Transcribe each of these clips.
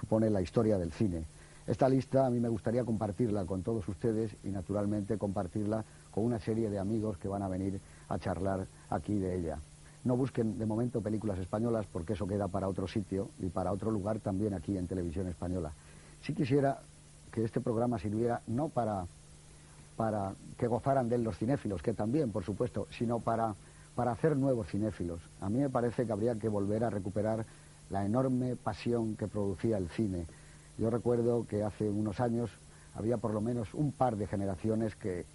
supone la historia del cine. Esta lista a mí me gustaría compartirla con todos ustedes y naturalmente compartirla con una serie de amigos que van a venir a charlar aquí de ella. No busquen de momento películas españolas porque eso queda para otro sitio y para otro lugar también aquí en televisión española. Sí quisiera que este programa sirviera no para, para que gozaran de él los cinéfilos, que también, por supuesto, sino para, para hacer nuevos cinéfilos. A mí me parece que habría que volver a recuperar la enorme pasión que producía el cine. Yo recuerdo que hace unos años había por lo menos un par de generaciones que,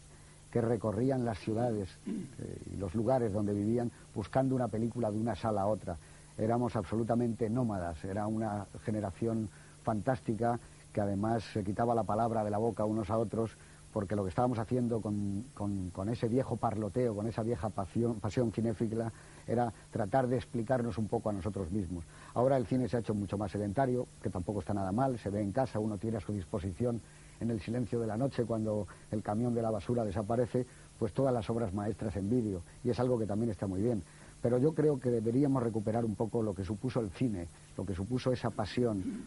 que recorrían las ciudades eh, y los lugares donde vivían buscando una película de una sala a otra. Éramos absolutamente nómadas, era una generación fantástica que además se quitaba la palabra de la boca unos a otros porque lo que estábamos haciendo con, con, ese viejo parloteo, con esa vieja pasión, pasión cinéfila, era tratar de explicarnos un poco a nosotros mismos. Ahora el cine se ha hecho mucho más sedentario, que tampoco está nada mal, se ve en casa, uno tiene a su disposición en el silencio de la noche cuando el camión de la basura desaparece, pues todas las obras maestras en vídeo, y es algo que también está muy bien. Pero yo creo que deberíamos recuperar un poco lo que supuso el cine, lo que supuso esa pasión,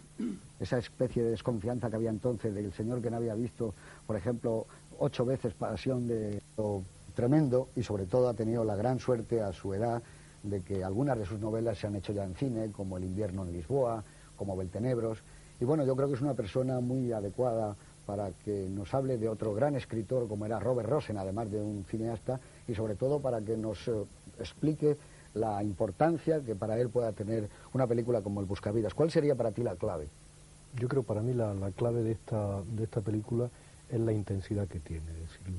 esa especie de desconfianza que había entonces del señor que no había visto, por ejemplo, ocho veces Pasión de tremendo y sobre todo ha tenido la gran suerte a su edad de que algunas de sus novelas se han hecho ya en cine, como El invierno en Lisboa, como Beltenebros. Y bueno, yo creo que es una persona muy adecuada para que nos hable de otro gran escritor como era Robert Rosen, además de un cineasta, y sobre todo para que nos eh, explique la importancia que para él pueda tener una película como El Buscavidas. ¿Cuál sería para ti la clave? Yo creo para mí la, clave de esta, de esta película es la intensidad que tiene, es decir,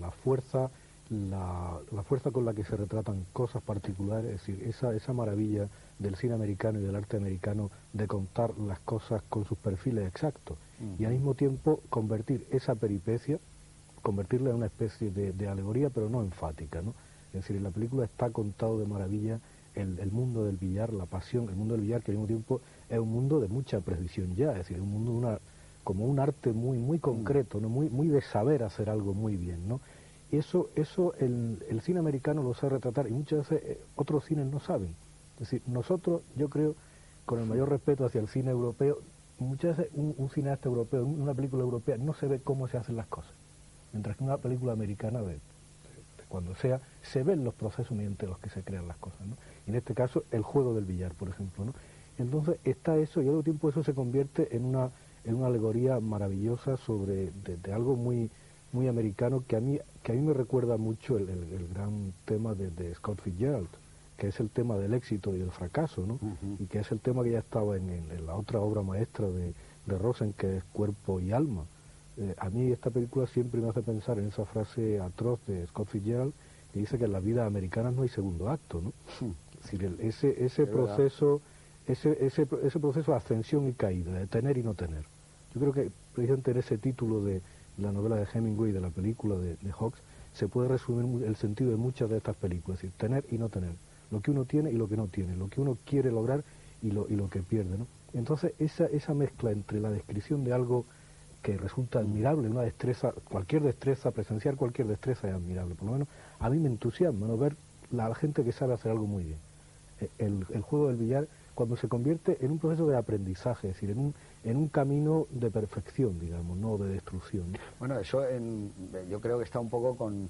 la, fuerza, la, fuerza con la que se retratan cosas particulares, es decir, esa, esa maravilla del cine americano y del arte americano de contar las cosas con sus perfiles exactos y al mismo tiempo convertir esa peripecia, convertirla en una especie de, alegoría, pero no enfática, ¿no? Es decir, en la película está contado de maravilla el, mundo del billar, la pasión, el mundo del billar que al mismo tiempo es un mundo de mucha precisión ya, es decir, un mundo de una, como un arte muy, muy concreto, ¿no? muy, muy de saber hacer algo muy bien, ¿no? Eso, eso el, cine americano lo sabe retratar y muchas veces eh, otros cines no saben. Es decir, nosotros, yo creo, con el mayor respeto hacia el cine europeo, muchas veces un, cineasta europeo, una película europea, no se ve cómo se hacen las cosas. Mientras que una película americana, de, cuando sea, se ven los procesos mediante los que se crean las cosas. ¿no? En este caso, el juego del billar, por ejemplo. ¿no? Entonces está eso y al tiempo eso se convierte en una, en una alegoría maravillosa sobre de, algo muy, muy americano que a mí, que a mí me recuerda mucho el, gran tema de, de Scott Fitzgerald que es el tema del éxito y del fracaso, ¿no? Y que es el tema que ya estaba en, la otra obra maestra de, de, Rosen, que es Cuerpo y Alma. Eh, a mí esta película siempre me hace pensar en esa frase atroz de Scott Fitzgerald, que dice que en la vida americana no hay segundo acto, ¿no? Es decir, ese, ese proceso, ese, ese, ese proceso de ascensión y caída, de tener y no tener. Yo creo que precisamente en ese título de la novela de Hemingway, de la película de, de Hawks, se puede resumir el sentido de muchas de estas películas, es decir, tener y no tener lo que uno tiene y lo que no tiene, lo que uno quiere lograr y lo, y lo que pierde. ¿no? Entonces, esa, esa mezcla entre la descripción de algo que resulta admirable, una destreza, cualquier destreza, presenciar cualquier destreza es admirable, por lo menos a mí me entusiasma ¿no? ver la, gente que sabe hacer algo muy bien. E, el, el juego del billar, cuando se convierte en un proceso de aprendizaje, es decir, en un, en un camino de perfección, digamos, no de destrucción. Bueno, eso yo creo que está un poco con,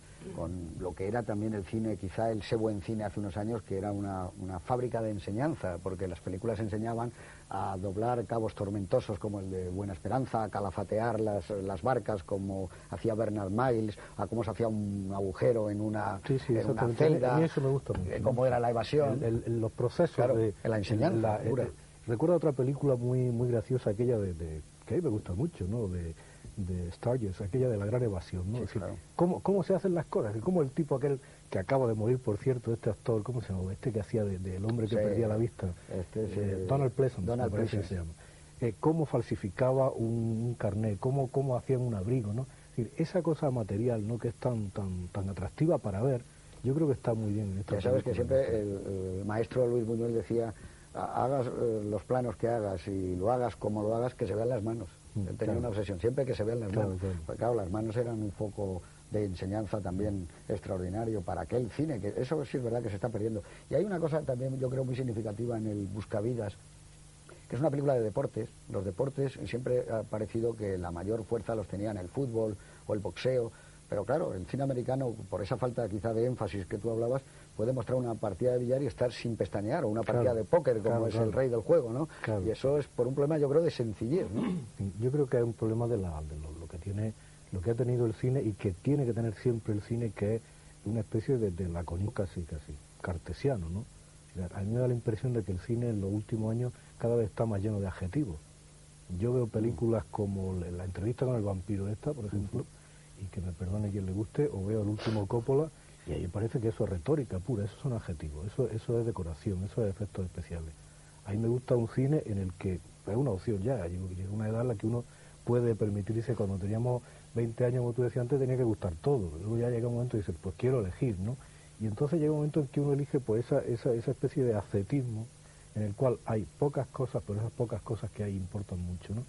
lo que era también el cine, quizá el se buen cine hace unos años, que era una, fábrica de enseñanza, porque las películas enseñaban a doblar cabos tormentosos como el de Buena Esperanza, a calafatear las, las barcas como hacía Bernard Miles, a cómo se hacía un agujero en una, celda, a mí eso me gusta mucho, eh, cómo era la evasión. los procesos de la enseñanza. Recuerdo otra película muy muy graciosa, aquella de, que a mí me gusta mucho, ¿no? De, de Stargers, aquella de la gran evasión, ¿no? ¿cómo, ¿cómo, se hacen las cosas? ¿Cómo el tipo aquel que acaba de morir, por cierto, este actor, ¿cómo se llama? Este que hacía del hombre que perdía la vista, este eh, Donald Pleasant, Donald Pleasant. se llama. Eh, cómo falsificaba un, carnet, cómo, cómo hacían un abrigo, ¿no? esa cosa material, ¿no? Que es tan, tan, tan atractiva para ver, yo creo que está muy bien en esta Ya sabes que siempre el, maestro Luis Buñuel decía hagas eh, los planos que hagas y lo hagas como lo hagas, que se vean las manos. Mm, tenía una obsesión, siempre que se vean las manos. Pues claro. las manos eran un foco de enseñanza también extraordinario para aquel cine, que eso sí es verdad que se está perdiendo. Y hay una cosa también, yo creo, muy significativa en el Buscavidas, que es una película de deportes. Los deportes siempre ha parecido que la mayor fuerza los tenían el fútbol o el boxeo, pero claro, el cine americano, por esa falta quizá de énfasis que tú hablabas, puede mostrar una partida de billar y estar sin pestañear, o una partida de póker, como es el rey del juego, ¿no? Y eso es por un problema, yo creo, de sencillez, ¿no? Yo creo que es un problema de, la, de lo, que tiene, lo que ha tenido el cine y que tiene que tener siempre el cine, que es una especie de, de laconismo casi, casi cartesiano, ¿no? A mí me da la impresión de que el cine en los últimos años cada vez está más lleno de adjetivos. Yo veo películas como la entrevista con el vampiro esta, por ejemplo, y que me perdone quien le guste, o veo el último Coppola, y ahí parece que eso es retórica pura, eso son adjetivos, eso, eso es decoración, eso es efectos especiales. A mí me gusta un cine en el que es una opción ya, llega una edad en la que uno puede permitirse, cuando teníamos 20 años, como tú decías antes, tenía que gustar todo. Luego ya llega un momento y dices, pues quiero elegir, ¿no? Y entonces llega un momento en que uno elige pues esa, esa, esa especie de ascetismo en el cual hay pocas cosas, pero esas pocas cosas que hay importan mucho, ¿no?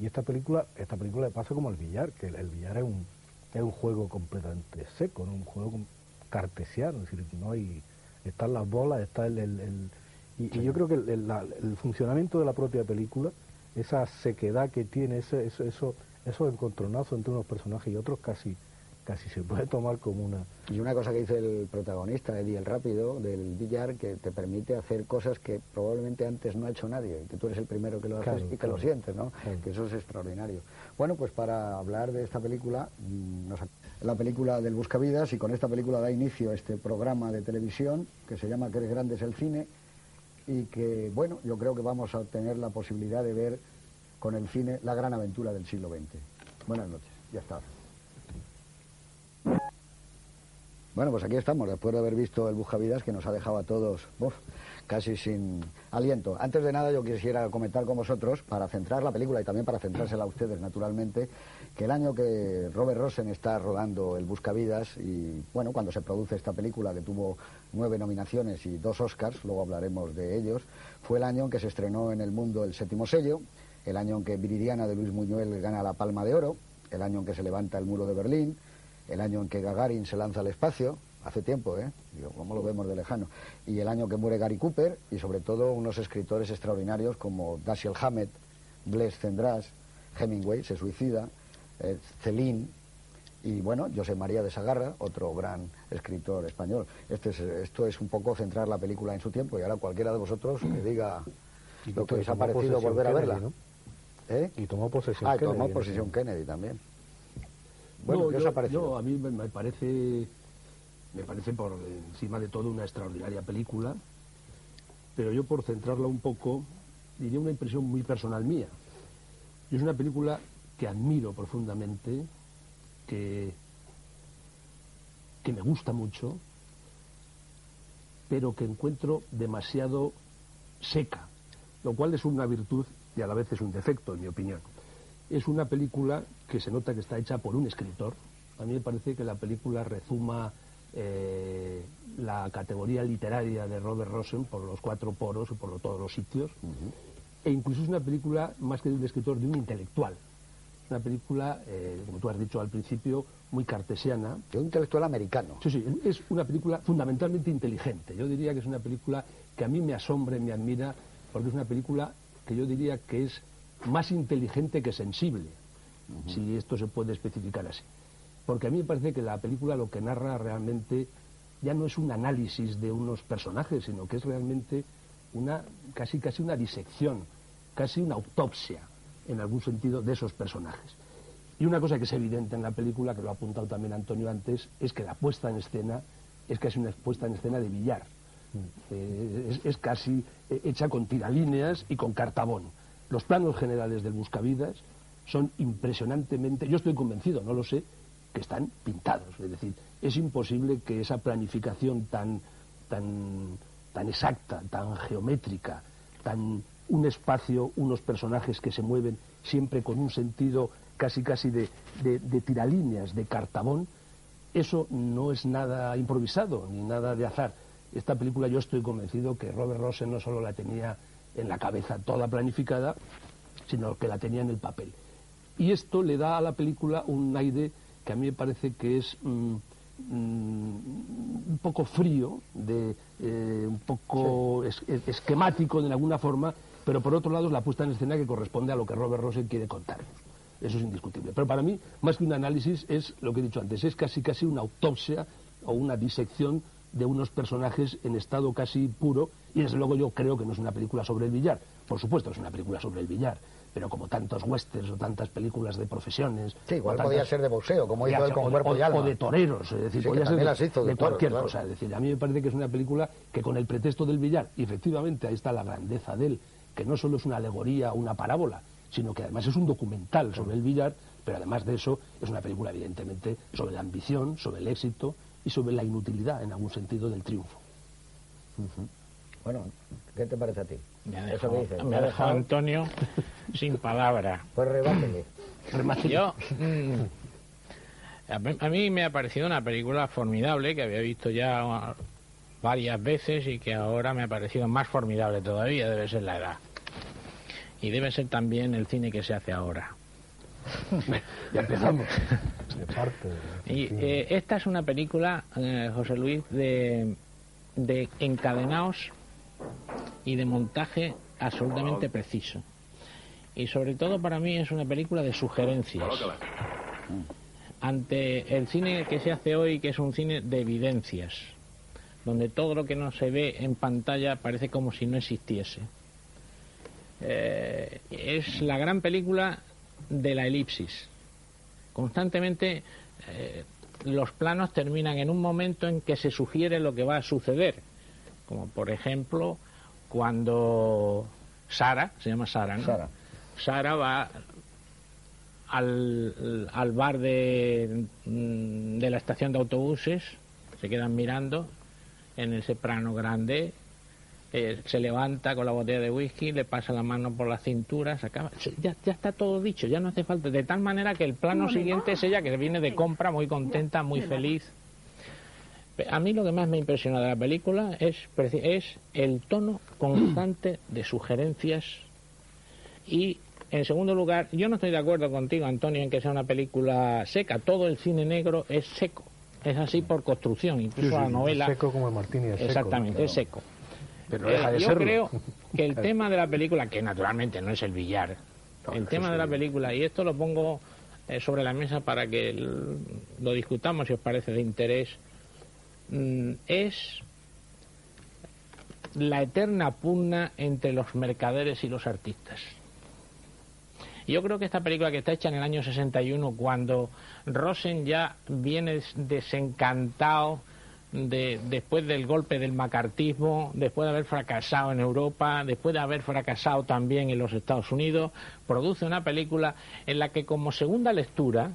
Y esta película, esta película le pasa como al billar, que el, billar es un, es un juego completamente seco, ¿no? Un juego cartesiano, es decir, no hay, están las bolas, está el... el, y, yo creo que el, el, funcionamiento de la propia película, esa sequedad que tiene, ese, eso, eso, esos encontronazos entre unos personajes y otros casi casi se puede tomar como una... Y una cosa que dice el protagonista, Eddie el Rápido, del billar, que te permite hacer cosas que probablemente antes no ha hecho nadie, que tú eres el primero que lo haces y que lo sientes, ¿no? Que eso es extraordinario. Bueno, pues para hablar de esta película, mm, la película del Buscavidas, y con esta película da inicio a este programa de televisión que se llama Que grande es el cine, y que, bueno, yo creo que vamos a tener la posibilidad de ver con el cine la gran aventura del siglo XX. Buenas noches, ya está. Bueno, pues aquí estamos, después de haber visto el Buscavidas que nos ha dejado a todos casi sin aliento. Antes de nada yo quisiera comentar con vosotros, para centrar la película y también para centrársela a ustedes naturalmente, que el año que Robert Rosen está rodando el Buscavidas y bueno, cuando se produce esta película que tuvo nueve nominaciones y dos Oscars, luego hablaremos de ellos, fue el año en que se estrenó en el mundo el séptimo sello, el año en que Viridiana de Luis Muñuel gana la Palma de Oro, el año en que se levanta el muro de Berlín, el año en que Gagarin se lanza al espacio, hace tiempo, ¿eh? Digo, ¿cómo lo vemos de lejano? Y el año que muere Gary Cooper, y sobre todo unos escritores extraordinarios como Dashiell Hammett, Blaise Cendrars, Hemingway, se suicida, eh, Celine, y bueno, José María de Sagarra, otro gran escritor español. Este esto es un poco centrar la película en su tiempo, y ahora cualquiera de vosotros que diga lo que os ha parecido volver a verla. ¿Eh? Y tomó posesión ah, Kennedy. tomó posesión Kennedy también. Bueno, ¿qué os ha parecido? a mí me parece, me parece por encima de todo una extraordinaria película, pero yo por centrarla un poco, diría una impresión muy personal mía. Y es una película que admiro profundamente, que, que me gusta mucho, pero que encuentro demasiado seca, lo cual es una virtud y a la vez es un defecto, en mi opinión. Es una película que se nota que está hecha por un escritor. A mí me parece que la película rezuma eh, la categoría literaria de Robert Rosen por los cuatro poros y por todos los sitios. E incluso es una película, más que de un escritor, de un intelectual. Una película, eh, como tú has dicho al principio, muy cartesiana. De un intelectual americano. Sí, sí, es una película fundamentalmente inteligente. Yo diría que es una película que a mí me asombra y me admira, porque es una película que yo diría que es más inteligente que sensible, si esto se puede especificar así. Porque a mí me parece que la película lo que narra realmente ya no es un análisis de unos personajes, sino que es realmente una casi casi una disección, casi una autopsia en algún sentido de esos personajes. Y una cosa que es evidente en la película, que lo ha apuntado también Antonio antes, es que la puesta en escena es casi una puesta en escena de billar. Mm. Eh, es, casi eh, hecha con tiralíneas y con cartabón. Los planos generales del Buscavidas son impresionantemente, yo estoy convencido, no lo sé, que están pintados. Es decir, es imposible que esa planificación tan, tan, tan exacta, tan geométrica, tan un espacio, unos personajes que se mueven siempre con un sentido casi casi de, de, tiralíneas, de cartabón, eso no es nada improvisado ni nada de azar. Esta película yo estoy convencido que Robert Rosen no solo la tenía en la cabeza toda planificada, sino que la tenía en el papel. Y esto le da a la película un aire que a mí me parece que es mm, mm, un poco frío, de, eh, un poco esquemático de alguna forma, pero por otro lado es la puesta en escena que corresponde a lo que Robert Rosen quiere contarnos. Eso es indiscutible. Pero para mí, más que un análisis, es lo que he dicho antes, es casi casi una autopsia o una disección de unos personajes en estado casi puro y desde luego yo creo que no es una película sobre el billar. Por supuesto es una película sobre el billar, pero como tantos westerns o tantas películas de profesiones... Sí, igual tantas- podía ser de boxeo, como hizo él con o- Cuerpo o- y Alma. o de toreros, es decir, Sí, podía ser de, las hizo de de toros, cualquier claro. cosa. Es decir, a mí me parece que es una película que con el pretexto del billar, y efectivamente ahí está la grandeza de él, que no solo es una alegoría o una parábola, sino que además es un documental sobre el billar, pero además de eso es una película evidentemente sobre la ambición, sobre el éxito y sobre la inutilidad en algún sentido del triunfo. Bueno, ¿qué te parece a ti? Me ha dejado, que dices. me ha dejado Antonio sin palabra. Pues rebátele. Yo, mm, a mí- me ha parecido una película formidable que había visto ya varias veces y que ahora me ha parecido más formidable todavía, debe ser la edad. Y debe ser también el cine que se hace ahora. Ya empezamos. de parte. de- Y eh, esta es una película, eh, José Luis, de, de encadenados y de montaje absolutamente preciso. Y sobre todo para mí es una película de sugerencias. Ante el cine que se hace hoy, que es un cine de evidencias, donde todo lo que no se ve en pantalla parece como si no existiese. Eh, es la gran película de la elipsis constantemente eh, los planos terminan en un momento en que se sugiere lo que va a suceder. Como por ejemplo cuando Sara, se llama Sara, ¿no? Sara. Sara va al, al bar de, mm, de la estación de autobuses, se quedan mirando en ese prano grande, eh, se levanta con la botella de whisky, le pasa la mano por la cintura, se acaba, ya, ya está todo dicho, ya no hace falta, de tal manera que el plano siguiente es ella que viene de compra muy contenta, muy feliz. A mí lo que más me impresiona de la película es, es el tono constante de sugerencias y, en segundo lugar, yo no estoy de acuerdo contigo, Antonio, en que sea una película seca. Todo el cine negro es seco. Es así por construcción, incluso Sí, sí, la novela. Seco como el Martini es seco. Exactamente, es seco. Pero Eh, deja de yo serlo. creo que el tema de la película, que naturalmente no es el billar, No, el tema de la película, y esto lo pongo eh, sobre la mesa para que lo discutamos si os parece de interés, mm, es la eterna pugna entre los mercaderes y los artistas. Yo creo que esta película que está hecha en el año 61, cuando Rosen ya viene desencantado de, después del golpe del macartismo, después de haber fracasado en Europa, después de haber fracasado también en los Estados Unidos, produce una película en la que como segunda lectura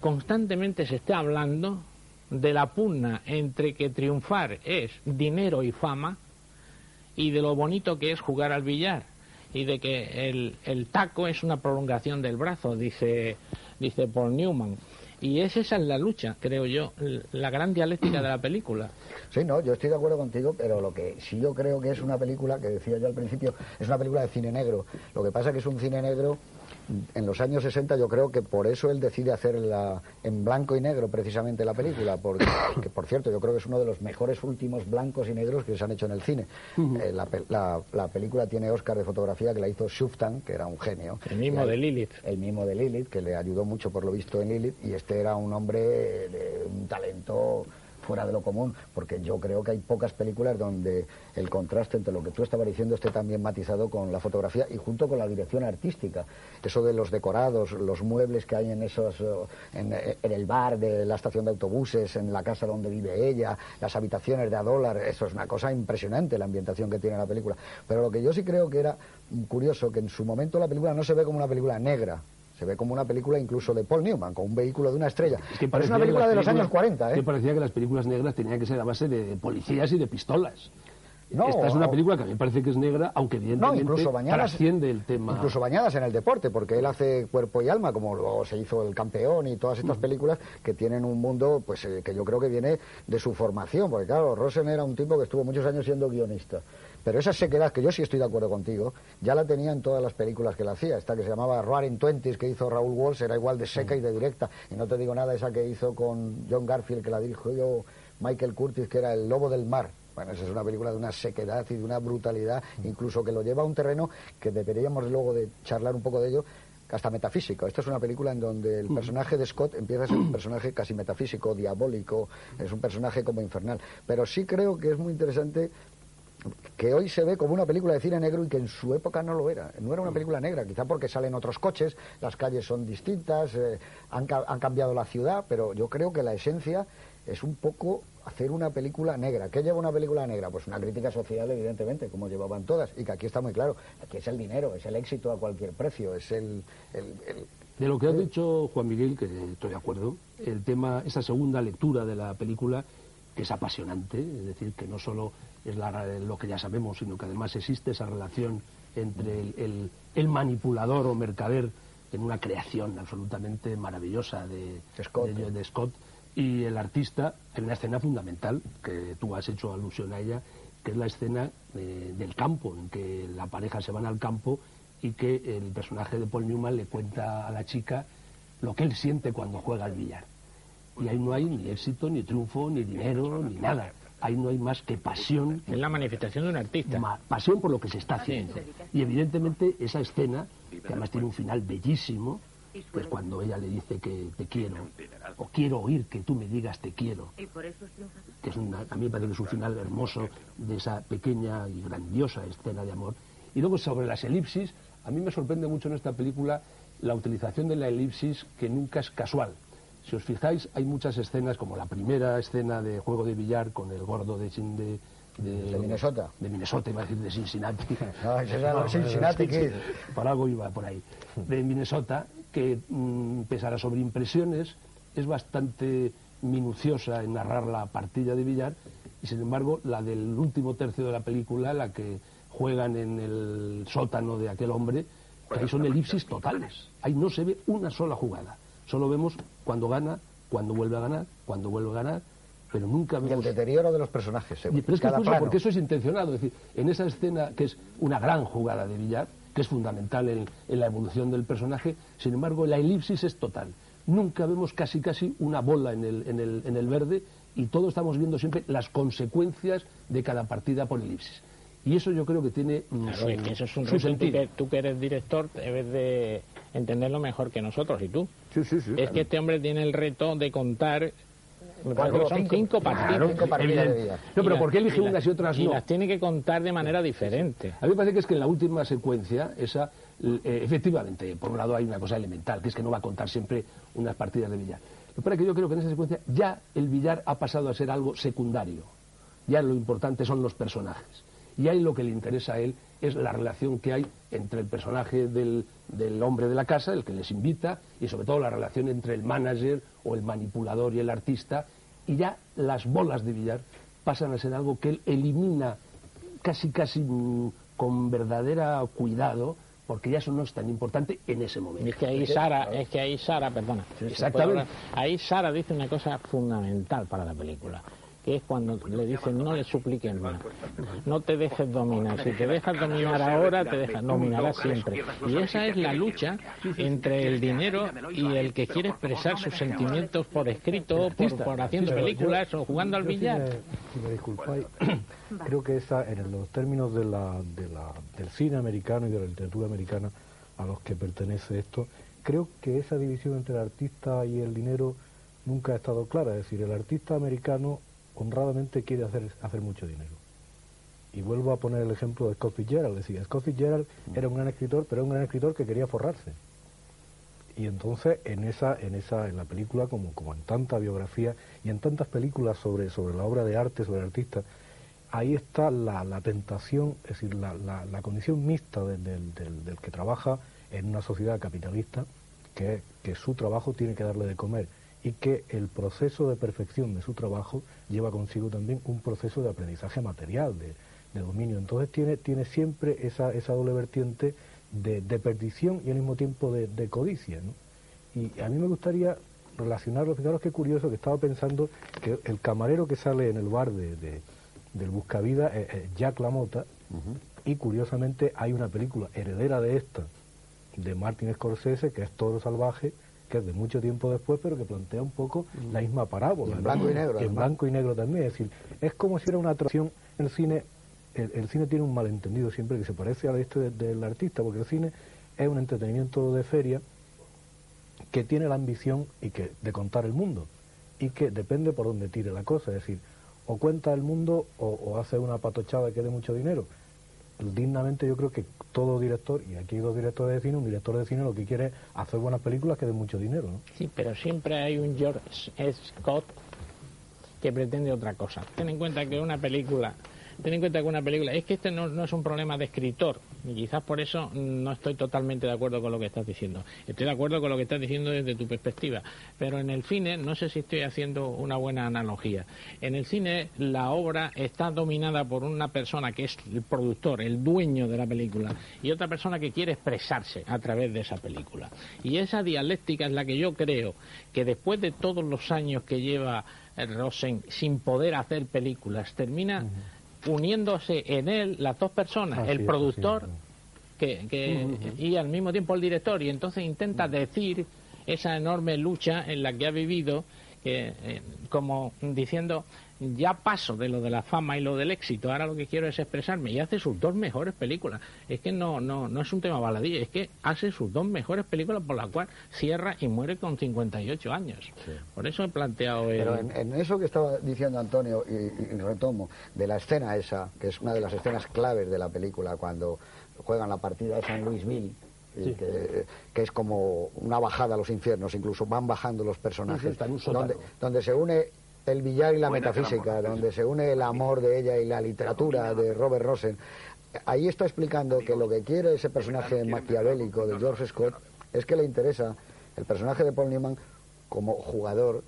constantemente se está hablando de la pugna entre que triunfar es dinero y fama y de lo bonito que es jugar al billar y de que el, el taco es una prolongación del brazo, dice, dice Paul Newman. Y es esa es la lucha, creo yo, la gran dialéctica de la película. Sí, no, yo estoy de acuerdo contigo, pero lo que sí yo creo que es una película, que decía yo al principio, es una película de cine negro. Lo que pasa que es un cine negro, en los años 60 yo creo que por eso él decide hacerla en blanco y negro precisamente la película, porque, que por cierto yo creo que es uno de los mejores últimos blancos y negros que se han hecho en el cine. Eh, la, la- la película tiene Oscar de fotografía que la hizo Shuftan, que era un genio. El mismo de Lilith. el mismo de Lilith, que le ayudó mucho por lo visto en Lilith, y este era un hombre de un talento fuera de lo común, porque yo creo que hay pocas películas donde el contraste entre lo que tú estabas diciendo esté tan bien matizado con la fotografía y junto con la dirección artística. Eso de los decorados, los muebles que hay en esos, eh, en, en el bar de la estación de autobuses, en la casa donde vive ella, las habitaciones de a eso es una cosa impresionante la ambientación que tiene la película. Pero lo que yo sí creo que era curioso, que en su momento la película no se ve como una película negra, se ve como una película incluso de Paul Newman, con un vehículo de una estrella. Es que Pero es una película de los años películas- 40, ¿eh? que parecía que las películas negras tenían que ser a base de policías y de pistolas. No, Esta es una película que a mí me parece que es negra, aunque No, evidentemente incluso bañadas, trasciende el tema. incluso bañadas en el deporte, porque él hace cuerpo y alma, como luego se hizo El Campeón y todas estas películas que tienen un mundo, pues eh, que yo creo que viene de su formación, porque claro, Rosen era un tipo que estuvo muchos años siendo guionista. Pero esa sequedad, que yo sí estoy de acuerdo contigo, ya la tenía en todas las películas que él hacía. Esta que se llamaba Roaring Twenties, que hizo Raúl Walsh, era igual de seca y de directa. Y no te digo nada, esa que hizo con John Garfield, que la dirigió Michael Curtis, que era El Lobo del Mar. Bueno, esa es una película de una sequedad y de una brutalidad, incluso que lo lleva a un terreno que deberíamos luego de charlar un poco de ello, hasta metafísico. Esta es una película en donde el personaje de Scott empieza a ser un personaje casi metafísico, diabólico, es un personaje como infernal. Pero sí creo que es muy interesante que hoy se ve como una película de cine negro y que en su época no lo era. No era una película negra, quizá porque salen otros coches, las calles son distintas, eh, han, han cambiado la ciudad, pero yo creo que la esencia es un poco hacer una película negra. ¿Qué lleva una película negra? Pues una crítica social, evidentemente, como llevaban todas, y que aquí está muy claro. Aquí es el dinero, es el éxito a cualquier precio, es el... De lo que ha dicho Juan Miguel, que estoy de acuerdo, el tema, esa segunda lectura de la película, que es apasionante, es decir, que no solo es lo que ya sabemos, sino que además existe esa relación entre el, manipulador o mercader en una creación absolutamente maravillosa de Scott y el artista en una escena fundamental, que tú has hecho alusión a ella, que es la escena eh, del campo, en que la pareja se van al campo y que el personaje de Paul Newman le cuenta a la chica lo que él siente cuando juega al billar. Y ahí no hay ni éxito, ni triunfo, ni dinero, ni nada. Ahí no hay más que pasión. Es la manifestación de un artista. pasión por lo que se está haciendo. Y evidentemente esa escena, que además tiene un final bellísimo, pues cuando ella le dice que te quiero, o quiero oír que tú me digas te quiero, que es una, a mí me parece que es un final hermoso de esa pequeña y grandiosa escena de amor. Y luego sobre las elipsis, a mí me sorprende mucho en esta película la utilización de la elipsis que nunca es casual. Si os fijáis, hay muchas escenas, como la primera escena de juego de billar con el gordo de, de, de, Minnesota. De Minnesota, iba a decir de Cincinnati. No, era Cincinnati, que... Por algo iba por ahí. De Minnesota, que mm, pese a las sobreimpresiones es bastante minuciosa en narrar la partida de billar y sin embargo la del último tercio de la película, la que juegan en el sótano de aquel hombre, ahí son elipsis totales. Ahí no se ve una sola jugada. Solo vemos cuando gana, cuando vuelve a ganar, cuando vuelve a ganar, pero nunca vemos... Y el deterioro de los personajes. pero es que es porque eso es intencionado. Es decir, en esa escena, que es una gran jugada de billar, que es fundamental en, la evolución del personaje. Sin embargo, la elipsis es total. Nunca vemos casi casi una bola en el, en el, en el verde y todos estamos viendo siempre las consecuencias de cada partida por elipsis. Y eso yo creo que tiene mm, su, es que eso es un sentido. Tú que, eres director debes de entenderlo mejor que nosotros y tú. Sí, sí, sí, es que este hombre tiene el reto de contar son cinco, partidas. no, pero ¿por qué elige unas y otras no? Y las tiene que contar de manera diferente. A mí me parece que es que en la última secuencia, esa, eh, efectivamente, por un lado hay una cosa elemental, que es que no va a contar siempre unas partidas de billar. Pero que yo creo que en esa secuencia ya el billar ha pasado a ser algo secundario. Ya lo importante son los personajes. Y ahí lo que le interesa a él es la relación que hay entre el personaje del, del, hombre de la casa, el que les invita, y sobre todo la relación entre el manager o el manipulador y el artista, y ya las bolas de billar pasan a ser algo que él elimina casi casi mm, con verdadera cuidado porque ya eso no es tan importante en ese momento. Es que ahí Sara, es que ahí Sara, perdona. Exactamente. Ahí Sara dice una cosa fundamental para la película que es cuando le dicen no le supliquen más, no te dejes dominar, si te dejas dominar ahora, te dejas dominar siempre. Y esa es la lucha entre el dinero y el que quiere expresar sus sentimientos por escrito, por, por haciendo películas o jugando al billar. Si me, disculpáis, creo que esa, en los términos de la, del cine americano y de la literatura americana a los que pertenece esto, creo que esa división entre el artista y el dinero nunca ha estado clara. Es decir, el artista americano honradamente quiere hacer, hacer mucho dinero. Y vuelvo a poner el ejemplo de Scott Fitzgerald. Decía, Scott Fitzgerald era un gran escritor, pero era un gran escritor que quería forrarse. Y entonces en esa, en esa, en la película, como, como en tanta biografía y en tantas películas sobre, sobre la obra de arte, sobre el artista, ahí está la, la tentación, es decir, la, la, condición mixta del, del, del, que trabaja en una sociedad capitalista, que, que su trabajo tiene que darle de comer y que el proceso de perfección de su trabajo lleva consigo también un proceso de aprendizaje material, de, dominio. Entonces tiene, tiene siempre esa, esa doble vertiente de, perdición y al mismo tiempo de, codicia. Y a mí me gustaría relacionarlo, fijaros qué curioso que estaba pensando que el camarero que sale en el bar de, del Buscavida es, Jack LaMotta y curiosamente hay una película heredera de esta de Martin Scorsese que es Toro Salvaje que es de mucho tiempo después, pero que plantea un poco la misma parábola. en blanco y negro. En blanco y negro también. Es decir, es como si era una atracción el cine, el, cine tiene un malentendido siempre que se parece a este del artista, porque el cine es un entretenimiento de feria que tiene la ambición y que, de contar el mundo y que depende por dónde tire la cosa, es decir, o cuenta el mundo o, hace una patochada que dé mucho dinero. Dignamente yo creo que todo director, y aquí hay dos directores de cine, un director de cine lo que quiere es hacer buenas películas que den mucho dinero. ¿no? Sí, pero siempre hay un George Scott que pretende otra cosa. Ten en cuenta que una película ten en cuenta que una película, es que este no, es un problema de escritor, y quizás por eso no estoy totalmente de acuerdo con lo que estás diciendo. Estoy de acuerdo con lo que estás diciendo desde tu perspectiva, pero en el cine, no sé si estoy haciendo una buena analogía. En el cine, la obra está dominada por una persona que es el productor, el dueño de la película, y otra persona que quiere expresarse a través de esa película. Y esa dialéctica es la que yo creo que después de todos los años que lleva Rosen sin poder hacer películas, termina uniéndose en él las dos personas, el productor que, y al mismo tiempo el director, y entonces intenta decir esa enorme lucha en la que ha vivido, eh, como diciendo, ya paso de lo de la fama y lo del éxito, ahora lo que quiero es expresarme. Y hace sus dos mejores películas. Es que no, no, no es un tema baladí, es que hace sus dos mejores películas por las cuales cierra y muere con 58 años. Por eso he planteado... Pero en, eso que estaba diciendo Antonio, y, retomo, de la escena esa, que es una de las escenas claves de la película, cuando juegan la partida de San Louisville, que, que, es como una bajada a los infiernos, incluso van bajando los personajes, donde, donde se une el billar y la metafísica, donde se une el amor de ella y la literatura de Robert Rosen. Ahí está explicando que lo que quiere ese personaje maquiavélico de George Scott es que le interesa el personaje de Paul Newman como jugador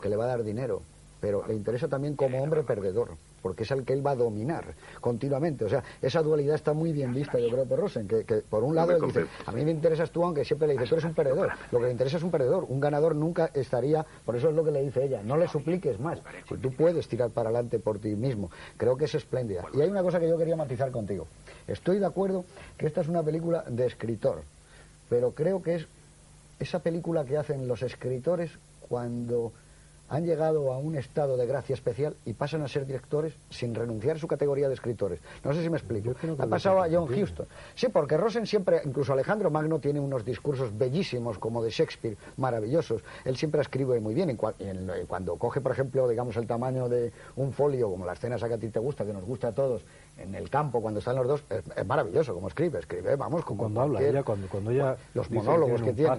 que le va a dar dinero, pero le interesa también como hombre perdedor porque es el que él va a dominar continuamente. O sea, esa dualidad está muy bien vista, yo creo, por Rosen, que, por un lado él dice, a mí me interesas tú, aunque siempre le dice, tú eres un perdedor. Lo que le interesa es un perdedor. Un ganador nunca estaría, por eso es lo que le dice ella, no le supliques más. Si tú puedes tirar para adelante por ti mismo. Creo que es espléndida. Y hay una cosa que yo quería matizar contigo. Estoy de acuerdo que esta es una película de escritor, pero creo que es esa película que hacen los escritores cuando han llegado a un estado de gracia especial y pasan a ser directores sin renunciar a su categoría de escritores. No sé si me explico. Ha pasado a John Huston. Sí, porque Rosen siempre, incluso Alejandro Magno tiene unos discursos bellísimos como de Shakespeare, maravillosos. Él siempre escribe muy bien. cuando coge, por ejemplo, digamos el tamaño de un folio, como la escena esa que a ti te gusta, que nos gusta a todos, en el campo, cuando están los dos, es, maravilloso como escribe. Escribe, vamos, como cuando habla, ella, cuando, cuando ella los monólogos que, tiene.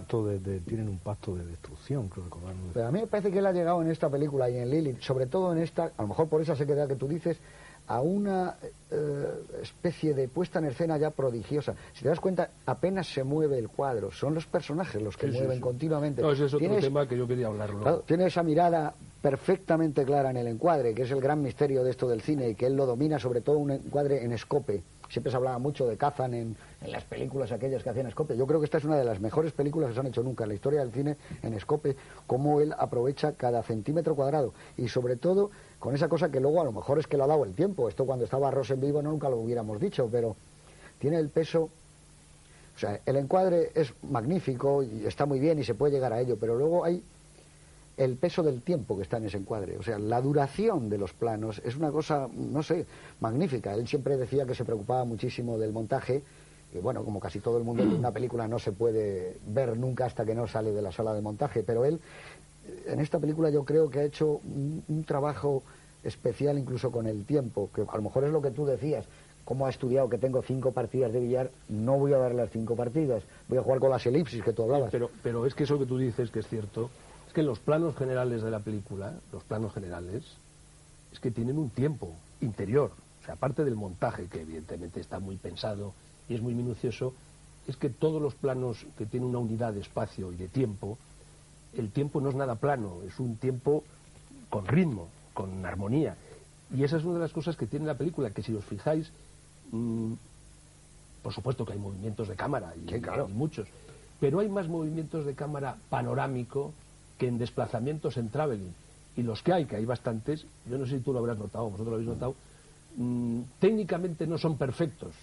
tienen un pacto de destrucción, creo Pero a mí me parece que él ha llegado en esta película y en Lilith, sobre todo en esta, a lo mejor por esa sequedad que tú dices, a una eh, especie de puesta en escena ya prodigiosa. Si te das cuenta, apenas se mueve el cuadro, son los personajes los que mueven continuamente. No, ese es otro tema que yo quería hablar. tiene esa mirada perfectamente clara en el encuadre, que es el gran misterio de esto del cine y que él lo domina, sobre todo un encuadre en escope. Siempre se hablaba mucho de Kazan en, en las películas aquellas que hacían Escope. Yo creo que esta es una de las mejores películas que se han hecho nunca en la historia del cine en Escope, cómo él aprovecha cada centímetro cuadrado y sobre todo con esa cosa que luego a lo mejor es que lo ha dado el tiempo. Esto cuando estaba Ross en vivo nunca lo hubiéramos dicho, pero tiene el peso o sea, el encuadre es magnífico y está muy bien y se puede llegar a ello, pero luego hay el peso del tiempo que está en ese encuadre. O sea, la duración de los planos es una cosa, no sé, magnífica. Él siempre decía que se preocupaba muchísimo del montaje y bueno, como casi todo el mundo, una película no se puede ver nunca hasta que no sale de la sala de montaje, pero él en esta película yo creo que ha hecho un, trabajo especial incluso con el tiempo, que a lo mejor es lo que tú decías, como ha estudiado que tengo cinco partidas de billar, no voy a dar las cinco partidas, voy a jugar con las elipsis que tú hablabas. Pero, pero es que eso que tú dices que es cierto, que los planos generales de la película, los planos generales, es que tienen un tiempo interior, o sea, aparte del montaje, que evidentemente está muy pensado y es muy minucioso, es que todos los planos que tienen una unidad de espacio y de tiempo, el tiempo no es nada plano, es un tiempo con ritmo, con armonía. Y esa es una de las cosas que tiene la película, que si os fijáis, mm, por supuesto que hay movimientos de cámara, y, claro. muchos, pero hay más movimientos de cámara panorámico que en desplazamientos en traveling. Y los que hay, que hay bastantes, yo no sé si tú lo habrás notado, vosotros lo habéis notado, mm, técnicamente no son perfectos.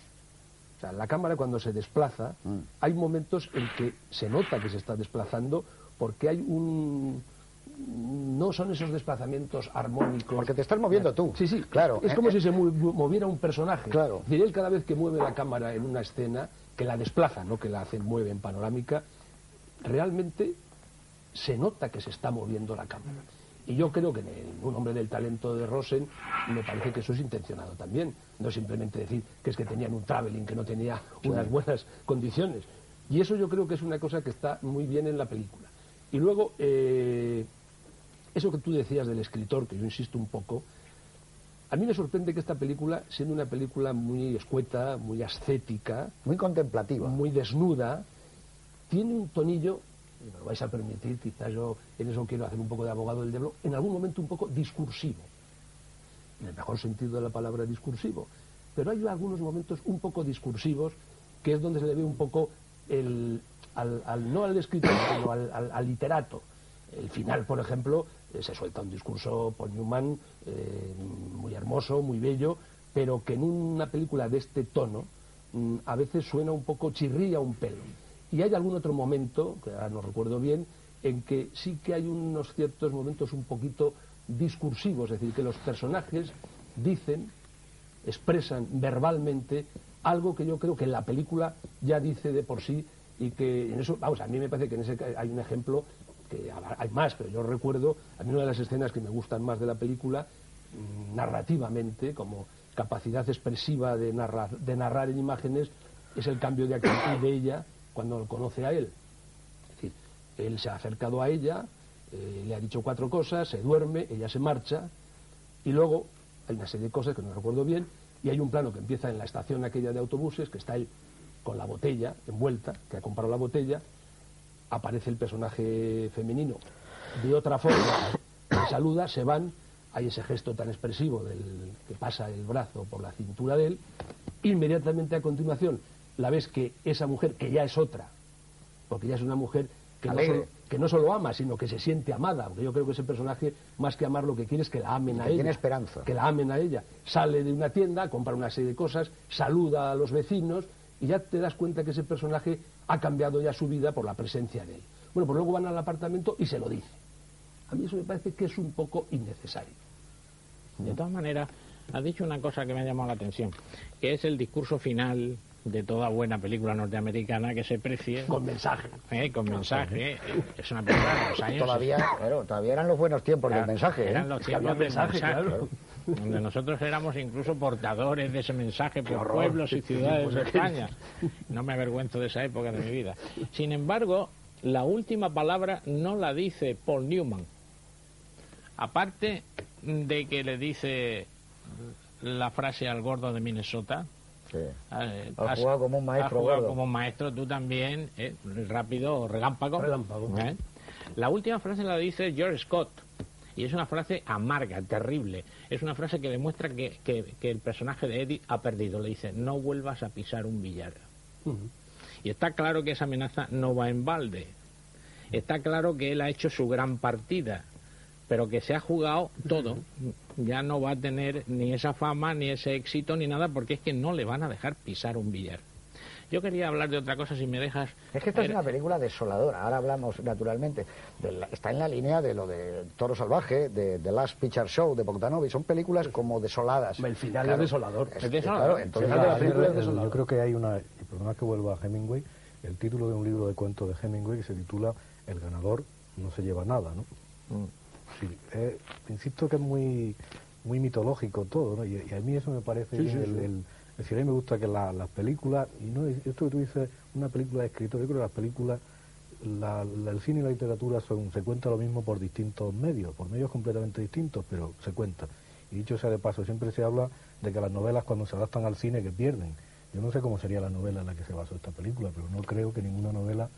O sea, la cámara cuando se desplaza, mm. hay momentos en que se nota que se está desplazando porque hay un, no son esos desplazamientos armónicos. Porque te estás moviendo tú. Sí, sí, claro. Es como si se moviera un personaje. Claro. Él cada vez que mueve la cámara en una escena, que la desplaza, no que la hace, mueve en panorámica, realmente se nota que se está moviendo la cámara. Y yo creo que en un hombre del talento de Rosen me parece que eso es intencionado también. No simplemente decir que es que tenían un traveling, que no tenía unas buenas condiciones. Y eso yo creo que es una cosa que está muy bien en la película. Y luego, eh, eso que tú decías del escritor, que yo insisto un poco, a mí me sorprende que esta película, siendo una película muy escueta, muy ascética, muy contemplativa, muy desnuda, tiene un tonillo me lo vais a permitir, quizás yo en eso quiero hacer un poco de abogado del diablo, en algún momento un poco discursivo, en el mejor sentido de la palabra discursivo. Pero hay algunos momentos un poco discursivos, que es donde se le ve un poco el, al, no al escritor, sino al, literato. El final, por ejemplo, eh, se suelta un discurso por Newman eh, muy hermoso, muy bello, pero que en una película de este tono mm, a veces suena un poco, chirría un pelo. Y hay algún otro momento, que ahora no recuerdo bien, en que sí que hay unos ciertos momentos un poquito discursivos, es decir, que los personajes dicen, expresan verbalmente algo que yo creo que la película ya dice de por sí y que en eso, vamos, a mí me parece que en ese hay un ejemplo, que hay más, pero yo recuerdo, a mí una de las escenas que me gustan más de la película, mm, narrativamente, como capacidad expresiva de narrar, de narrar en imágenes, es el cambio de actitud de ella cuando lo conoce a él. Es decir, él se ha acercado a ella, eh, le ha dicho cuatro cosas, se duerme, ella se marcha, y luego hay una serie de cosas que no recuerdo bien, y hay un plano que empieza en la estación aquella de autobuses, que está él con la botella envuelta, que ha comprado la botella, aparece el personaje femenino de otra forma, se saluda, se van, hay ese gesto tan expresivo del que pasa el brazo por la cintura de él, inmediatamente a continuación la ves que esa mujer, que ya es otra, porque ya es una mujer que no, solo, que no, solo, ama, sino que se siente amada, porque yo creo que ese personaje, más que amar, lo que quiere es que la amen a ella. Tiene esperanza. Que la amen a ella. Sale de una tienda, compra una serie de cosas, saluda a los vecinos, y ya te das cuenta que ese personaje ha cambiado ya su vida por la presencia de él. Bueno, pues luego van al apartamento y se lo dice. A mí eso me parece que es un poco innecesario. De todas maneras, has dicho una cosa que me ha llamado la atención, que es el discurso final de toda buena película norteamericana que se precie. Con mensaje. Eh, con mensaje. Es una película de los años. Todavía, todavía eran los buenos tiempos del mensaje. Eran ¿eh? los tiempos del mensaje. Claro. Donde nosotros éramos incluso portadores de ese mensaje por pueblos y ciudades de España. No me avergüenzo de esa época de mi vida. Sin embargo, la última palabra no la dice Paul Newman. Aparte de que le dice la frase al gordo de Minnesota, ha jugado como un maestro. jugado como un maestro, tú también, ¿eh? rápido, relámpago. Relámpago. ¿Eh? La última frase la dice George Scott. Y es una frase amarga, terrible. Es una frase que demuestra que, el personaje de Eddie ha perdido. Le dice, no vuelvas a pisar un billar. Y está claro que esa amenaza no va en balde. Está claro que él ha hecho su gran partida pero que se ha jugado todo. Ya no va a tener ni esa fama, ni ese éxito, ni nada, porque es que no le van a dejar pisar un billar. Yo quería hablar de otra cosa, si me dejas. Es que esta es una película desoladora. Ahora hablamos, naturalmente, está en la línea de lo de Toro Salvaje, de The Last Picture Show, de Bogdanovich. Son películas como desoladas. El final es desolador. Es, desolador. entonces, la película es desolador. Yo creo que hay una. Y perdona que vuelva a Hemingway. El título de un libro de cuentos de Hemingway que se titula El ganador no se lleva nada, ¿no? Mm sí. Eh, insisto que es muy muy mitológico todo, ¿no? Y, a mí eso me parece el, el, decir, a mí me gusta que las películas, y no esto que tú dices, una película de escritor, yo creo que las películas, el cine y la literatura son, se cuenta lo mismo por distintos medios, por medios completamente distintos, pero se cuenta. Y dicho sea de paso, siempre se habla de que las novelas cuando se adaptan al cine que pierden. Yo no sé cómo sería la novela en la que se basó esta película, pero no creo que ninguna novela,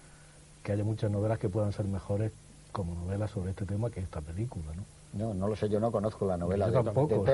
que haya muchas novelas que puedan ser mejores como novela sobre este tema que esta película, ¿no? No, no lo sé, yo no conozco la novela de, tampoco,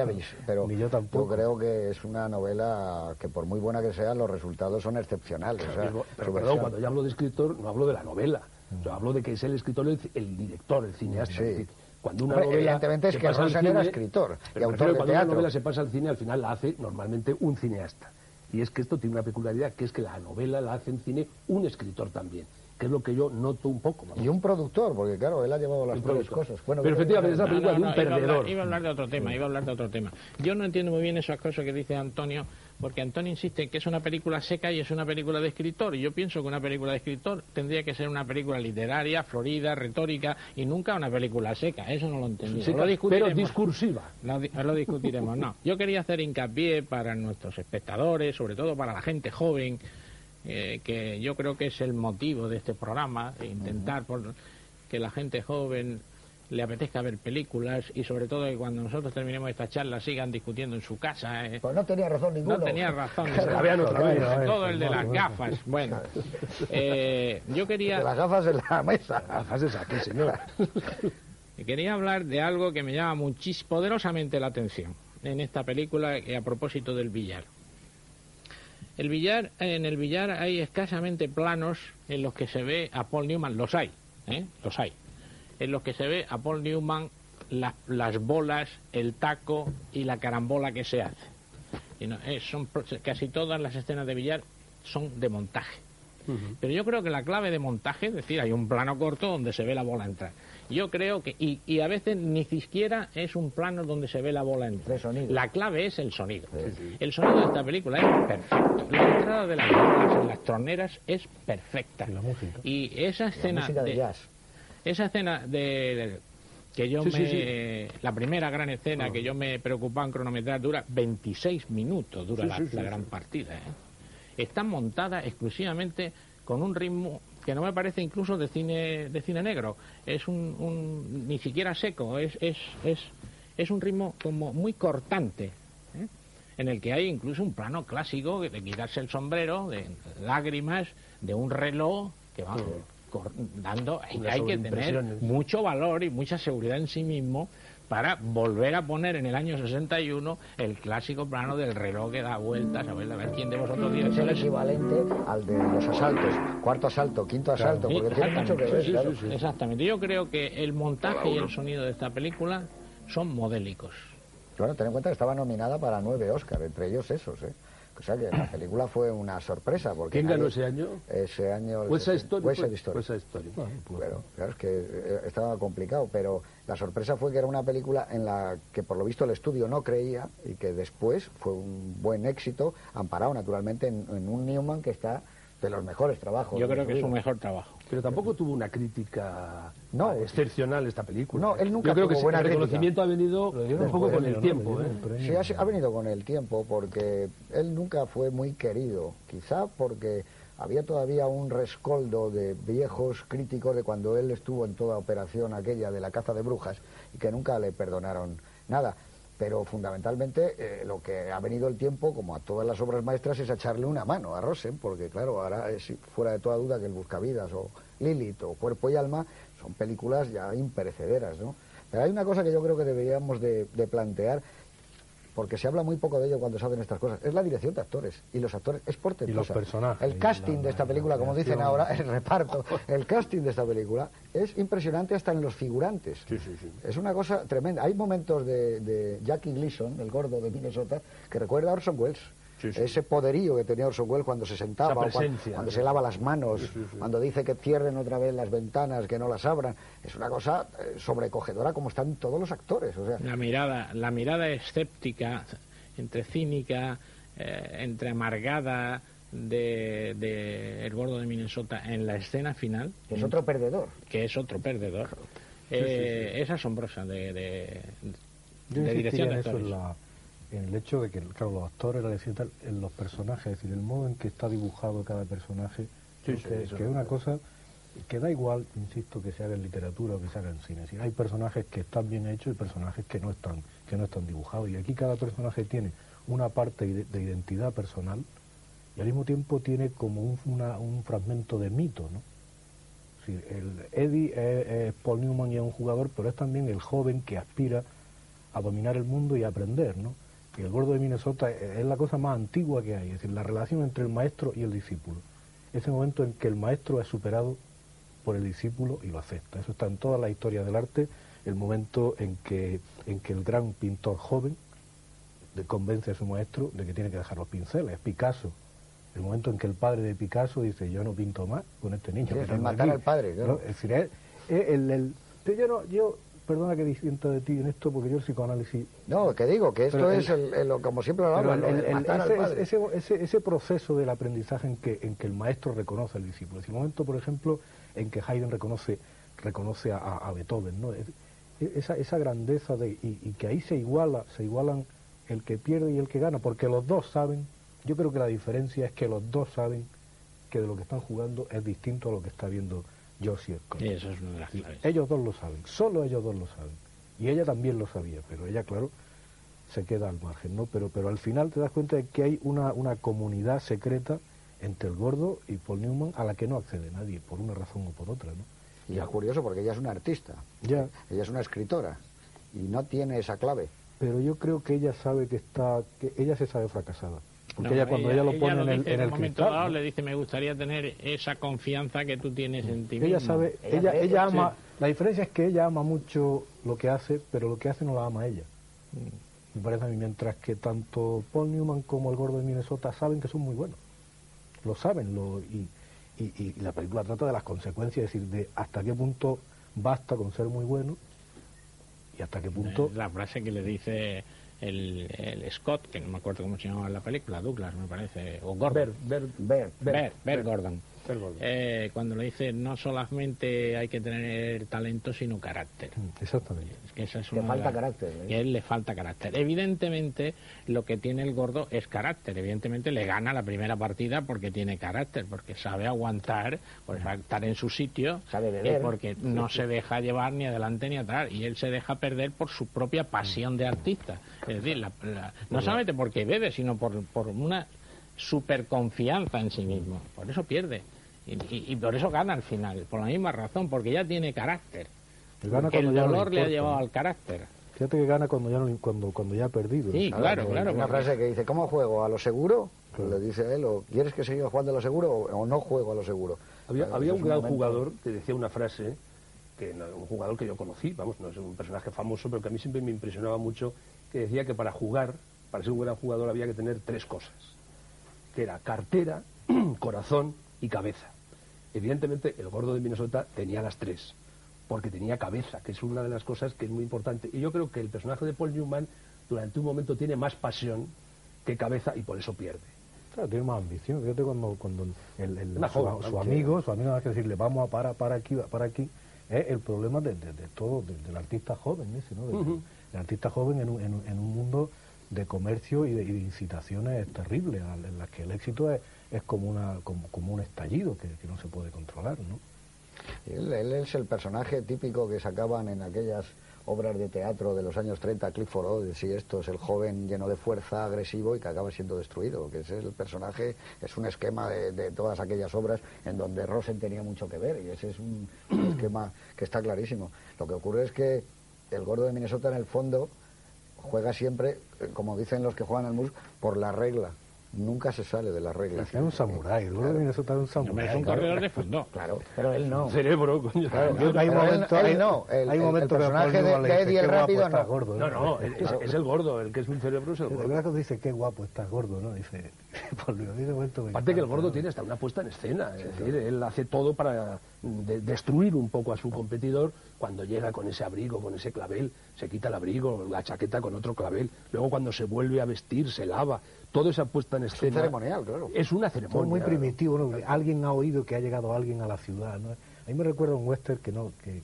pero yo, tampoco. creo que es una novela que por muy buena que sea, los resultados son excepcionales. pero, perdón, cuando yo hablo de escritor, no hablo de la novela. Yo hablo de que es el escritor, el, director, el cineasta. Sí. Cuando una novela evidentemente es que Rosen era escritor y autor de cuando una novela se pasa al cine, al final la hace normalmente un cineasta. Y es que esto tiene una peculiaridad, que es que la novela la hace en cine un escritor también. Que es lo que yo noto un poco. Y un productor, porque claro, él ha llevado las tres cosas. Bueno, Pero efectivamente, es la película de un perdedor. Iba a, hablar, de otro tema, iba a hablar de otro tema. Yo no entiendo muy bien esas cosas que dice Antonio, porque Antonio insiste en que es una película seca y es una película de escritor. Y yo pienso que una película de escritor tendría que ser una película literaria, florida, retórica y nunca una película seca. Eso no lo entendí. pero discursiva. No, lo discutiremos, no. Yo quería hacer hincapié para nuestros espectadores, sobre todo para la gente joven, eh, que yo creo que es el motivo de este programa, intentar por, que la gente joven le apetezca ver películas y sobre todo que cuando nosotros terminemos esta charla sigan discutiendo en su casa. Eh. Pues no tenía razón ninguno. No tenía razón. todo el de las gafas. Bueno, eh, yo quería... las gafas en la mesa. Gafas esa, aquí, señora. quería hablar de algo que me llama muchísimo, poderosamente la atención en esta película a propósito del billar. El billar, en el billar hay escasamente planos en los que se ve a Paul Newman, los hay, ¿eh? los hay, en los que se ve a Paul Newman las bolas, el taco y la carambola que se hace. Y no, eh, son, casi todas las escenas de billar son de montaje. Pero yo creo que la clave de montaje, es decir, hay un plano corto donde se ve la bola entrar. Yo creo que, y, a veces ni siquiera es un plano donde se ve la bola entrar. La clave es el sonido. El sonido de esta película es perfecto. La entrada de las bolas en las troneras es perfecta. Y, esa escena de, jazz. Esa escena de, que yo me la primera gran escena ah. que yo me preocupaba en cronometrar dura 26 minutos dura la, gran partida ¿eh? Está montada exclusivamente con un ritmo que no me parece incluso de cine de cine negro. Es un, ni siquiera seco es es, es es un ritmo como muy cortante ¿eh? en el que hay incluso un plano clásico de quitarse el sombrero de lágrimas de un reloj que va dando hay que tener mucho valor y mucha seguridad en sí mismo para volver a poner en el año 61 el clásico plano del reloj que da vueltas, a ver, a ver quién de vosotros tiene. Es el equivalente al de los asaltos, cuarto asalto, quinto asalto, porque tiene mucho que ver. Exactamente, yo creo que el montaje y el sonido de esta película son modélicos. Bueno, ten en cuenta que estaba nominada para nueve Oscar, entre ellos esos, ¿eh? O sea que la película fue una sorpresa. Porque ¿Quién ganó ese año? Ese año... West Side Story. West Side claro, es que eh, estaba complicado, pero la sorpresa fue que era una película en la que por lo visto el estudio no creía y que después fue un buen éxito, amparado naturalmente en, en un Newman que está de los mejores trabajos. Yo creo que es un mejor trabajo. Pero tampoco tuvo una crítica no, excepcional esta película. No, él nunca Yo creo que buena el reconocimiento ha venido un poco con el tiempo. ¿eh? Sí, ha, venido con el tiempo porque él nunca fue muy querido. Quizá porque había todavía un rescoldo de viejos críticos de cuando él estuvo en toda operación aquella de la caza de brujas y que nunca le perdonaron nada pero fundamentalmente eh, lo que ha venido el tiempo, como a todas las obras maestras, es echarle una mano a Rosen, porque claro, ahora es fuera de toda duda que el Buscavidas o Lilith o Cuerpo y Alma son películas ya imperecederas, ¿no? Pero hay una cosa que yo creo que deberíamos de plantear porque se habla muy poco de ello cuando se hacen estas cosas, es la dirección de actores. Y los actores es por Y los personajes. El casting de esta película, como dicen ahora, el reparto, el casting de esta película es impresionante hasta en los figurantes. Sí, sí, sí. Es una cosa tremenda. Hay momentos de, de Jackie Gleason, el gordo de Minnesota, que recuerda a Orson Welles. Ese poderío que tenía Orson Welles cuando se sentaba, cuando, se lava las manos, cuando dice que cierren otra vez las ventanas, que no las abran. Es una cosa eh, sobrecogedora como están todos los actores. O sea. La mirada, la mirada escéptica, entre cínica, eh, entre amargada de, El Gordo de Minnesota en la escena final. Que es otro perdedor. Que es otro perdedor. Eh, es asombrosa de, de, dirección de actores en el hecho de que, claro, los actores, la en los personajes, es decir, el modo en que está dibujado cada personaje, que, es una cosa que da igual, insisto, que se haga en literatura o que se haga en cine. hay personajes que están bien hechos y personajes que no están, que no están dibujados. Y aquí cada personaje tiene una parte de, identidad personal y al mismo tiempo tiene como un, un fragmento de mito, ¿no? el Eddie es, es, Paul Newman y es un jugador, pero es también el joven que aspira a dominar el mundo y a aprender, ¿no? Y el gordo de Minnesota es la cosa más antigua que hay, es decir, la relación entre el maestro y el discípulo. Ese momento en que el maestro es superado por el discípulo y lo acepta. Eso está en todas las historias del arte, el momento en que, en que el gran pintor joven convence a su maestro de que tiene que dejar los pinceles. Picasso El momento en que el padre de Picasso dice, yo no pinto más con este niño. Sí, que es matar aquí". al padre, claro. ¿No? Es decir, es- es el, el- yo no, yo, perdona que disienta de ti en esto, porque yo el psicoanálisis No, que digo, que esto es, el- el, como siempre matar ese, ese, ese- ese proceso del aprendizaje en que, en que el maestro reconoce al discípulo. Es el momento, por ejemplo, en que Haydn reconoce, reconoce a, a- Beethoven, ¿no? Es- esa, esa grandeza de, y, y que ahí se iguala, se igualan el que pierde y el que gana, porque los dos saben, yo creo que la diferencia es que los dos saben que de lo que están jugando es distinto a lo que está viendo Josie Scott. Y eso es una de las claves. Ellos dos lo saben, solo ellos dos lo saben. Y ella también lo sabía, pero ella, claro, se queda al margen, ¿no? Pero, pero al final te das cuenta de que hay una, una comunidad secreta entre el gordo y Paul Newman a la que no accede nadie, por una razón o por otra, ¿no? Y es curioso porque ella es una artista, Ya, ella es una escritora y no tiene esa clave. pero yo creo que ella sabe que está, que ella se sabe fracasada. Porque No, ella cuando ella, lo pone en el, en el momento cristal, dado, le dice, me gustaría tener esa confianza que tú tienes en ti ella mismo". sabe, Ella ella, sí. ama, la diferencia es que ella ama mucho lo que hace, pero lo que hace no la ama ella. Me parece a mí, mientras que tanto Paul Newman como el gordo de Minnesota saben que son muy buenos. Lo saben, lo, y, y- y la película trata de las consecuencias, es decir, de hasta qué punto basta con ser muy bueno y hasta qué punto... La frase que le dice el, el Scott, que no me acuerdo cómo se llamaba la película, Douglas me parece, o Gordon. Ver, ver, Ver, Bert, Bert Gordon. Bert Gordon. Eh, cuando le dice no solamente hay que tener talento, sino carácter. Exactamente. Es que esa es Que una de falta carácter, ¿eh? Que a él le falta carácter. Evidentemente, lo que tiene el gordo es carácter. Evidentemente, le gana la primera partida porque tiene carácter, porque sabe aguantar, pues, a estar en su sitio, Sabe beber. eh, porque no se deja llevar ni adelante ni atrás. Y él se deja perder por su propia pasión de artista. Es decir, la- la- no solamente porque bebe, sino por, por una superconfianza en sí mismo. Por eso pierde. Y, y- y por eso gana al final, por la misma razón, porque ya tiene carácter. Gana el cuando ya no le dolor le ha llevado al carácter. Fíjate que gana cuando ya, no, cuando, cuando ya ha perdido. Sí, claro, claro. Una frase que dice, ¿cómo juego? ¿A lo seguro? Le dice a él, ¿o quieres que siga jugando a lo seguro o, no juego a lo seguro? Había, Claro, había un gran momento- jugador que decía una frase, que no- un jugador que yo conocí, vamos, no es un personaje famoso, pero que a mí siempre me impresionaba mucho, que decía que para jugar, para ser un gran jugador, había que tener tres cosas, que era cartera, corazón y cabeza. Evidentemente, el gordo de Minnesota tenía las tres, porque tenía cabeza, que es una de las cosas que es muy importante. Y yo creo que el personaje de Paul Newman, durante un momento, tiene más pasión que cabeza y por eso pierde. Claro, tiene más ambición. Fíjate cuando, cuando el, el- su, joven, su amigo, su amigo, hay que decirle, vamos a para, para aquí, para aquí, es el problema de, de- de todo, de- del artista joven ese, ¿no? El artista joven en un, en en un mundo de comercio y de, y de incitaciones terribles, en las que el éxito es, es como, una, como, como un estallido que, que no se puede controlar, ¿no? Él, él es el personaje típico que sacaban en aquellas obras de teatro de los años 30, Clifford Odets, sí, esto es el joven lleno de fuerza, agresivo y que acaba siendo destruido, que ese es el personaje, es un esquema de, de todas aquellas obras en donde Rosen tenía mucho que ver y ese es un esquema que está clarísimo. Lo que ocurre es que el gordo de Minnesota en el fondo juega siempre, eh, como dicen los que juegan al mus, por la regla. Nunca se sale de las reglas. Es un samurái, el gordo de Minnesota es un samurái. es un claro. corredor de fondo. Claro, pero él no. Cerebro, coño. Claro, Yo- hay pero él- momentos- él hay- no, el, hay el- el momentos que a Paul personaje de, de dice, Eddie el "Qué guapo rápido no. gordo", No, no, es, es el gordo, el que es un cerebro es el El gordo. verdad que dice, qué guapo estás gordo, ¿no? Dice, En ese momento me Aparte que el gordo tiene hasta una puesta en escena, es decir, él hace todo para de- destruir un poco a su competidor cuando llega con ese abrigo, con ese clavel, se quita el abrigo, la chaqueta con otro clavel, luego cuando se vuelve a vestir, se lava, toda esa puesta en un escena. ceremonial, claro. Es una ceremonia. muy primitivo, ¿no? Alguien ha oído que ha llegado alguien a la ciudad, ¿no? A mí me recuerda un western que no, que,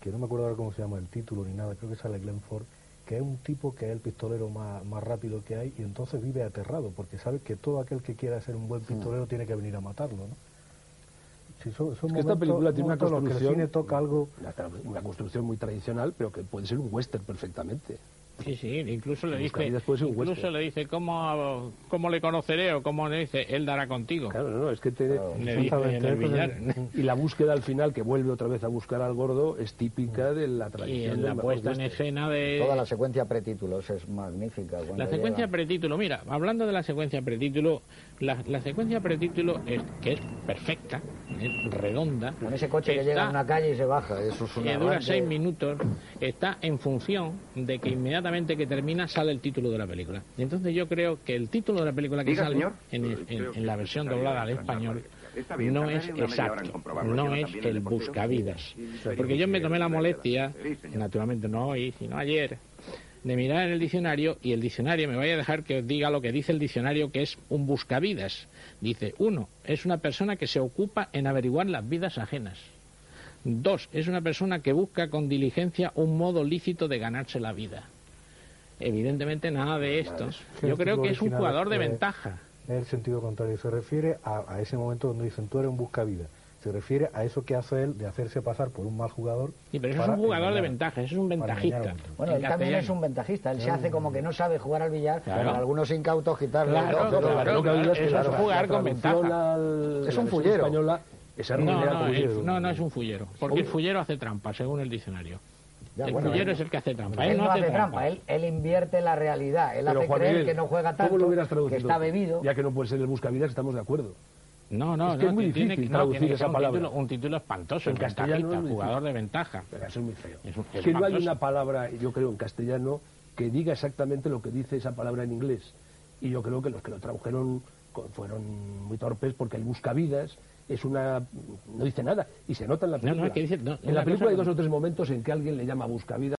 que no me acuerdo ahora cómo se llama el título ni nada, creo que sale Glenn Ford, que es un tipo que es el pistolero más, más rápido que hay y entonces vive aterrado, porque sabe que todo aquel que quiera ser un buen pistolero tiene que venir a matarlo, ¿no? Sí, son, son Es que esta película tiene una que construcción, el cine toca algo... una construcción muy tradicional, pero que puede ser un western perfectamente. Sí, sí, incluso le dice, incluso le dice ¿cómo, cómo le conoceré o cómo le dice él dará contigo. Claro, no, es que te, Le dice en el billar. y la búsqueda al final que vuelve otra vez a buscar al gordo es típica de la Y tradición en del la puesta en escena de Toda la secuencia pretítulos es magnífica. la secuencia llega. pretítulo. Mira, hablando de la secuencia pretítulo, La, la secuencia pretítulo es que es perfecta, es redonda. Con ese coche que llega a una calle y se baja, eso es una que dura seis minutos, está en función de que inmediatamente que termina sale el título de la película. Y entonces yo creo que el título de la película que Diga, sale señor. en, el- en- en la versión doblada al español bien, no es exacto, no es el buscavidas. Porque yo me tomé la molestia, naturalmente no hoy, sino ayer, de mirar en el diccionario y el diccionario me vaya a dejar que os diga lo que dice el diccionario que es un buscavidas. Dice, uno, es una persona que se ocupa en averiguar las vidas ajenas. Dos, es una persona que busca con diligencia un modo lícito de ganarse la vida. Evidentemente nada de esto. Yo creo que es un jugador de Eh, ventaja. Es el sentido contrario. Se refiere a, a ese momento donde dicen tú eres un buscavidas. Se refiere a eso que hace él de hacerse pasar por un mal jugador. Sí, pero eso es un jugador de ventaja, eso es un ventajista. Bueno, En él también es un ventajista. Él se hace como que no sabe jugar al billar Claro. algunos incautos quitarle. Claro, ojo, claro, es que eso es la jugar con traducción ventaja. al- Es un fullero. española, esa No, no, no, no es un fullero. Porque el fullero hace trampa, según el diccionario. Ya, el bueno, fullero él- es el que hace trampa. Él no hace trampa, él, él invierte la realidad. Él Pero, hace Juan creer Miguel, que no juega tanto, ¿cómo lo hubieras que traducido? está bebido. Ya que no puede ser el buscavidas, estamos de acuerdo. No, no, Es que no, es muy tiene difícil no, traducir tiene esa un palabra. título, un título espantoso, En el castellano es jugador de ventaja. Pero eso es muy feo. Es es que no hay una palabra, yo creo, en castellano que diga exactamente lo que dice esa palabra en inglés. Y yo creo que los que lo tradujeron fueron muy torpes porque el buscavidas es una... no dice nada y se nota en la No, película. no, que dice- no, en la película hay dos o tres momentos en que alguien le llama buscavidas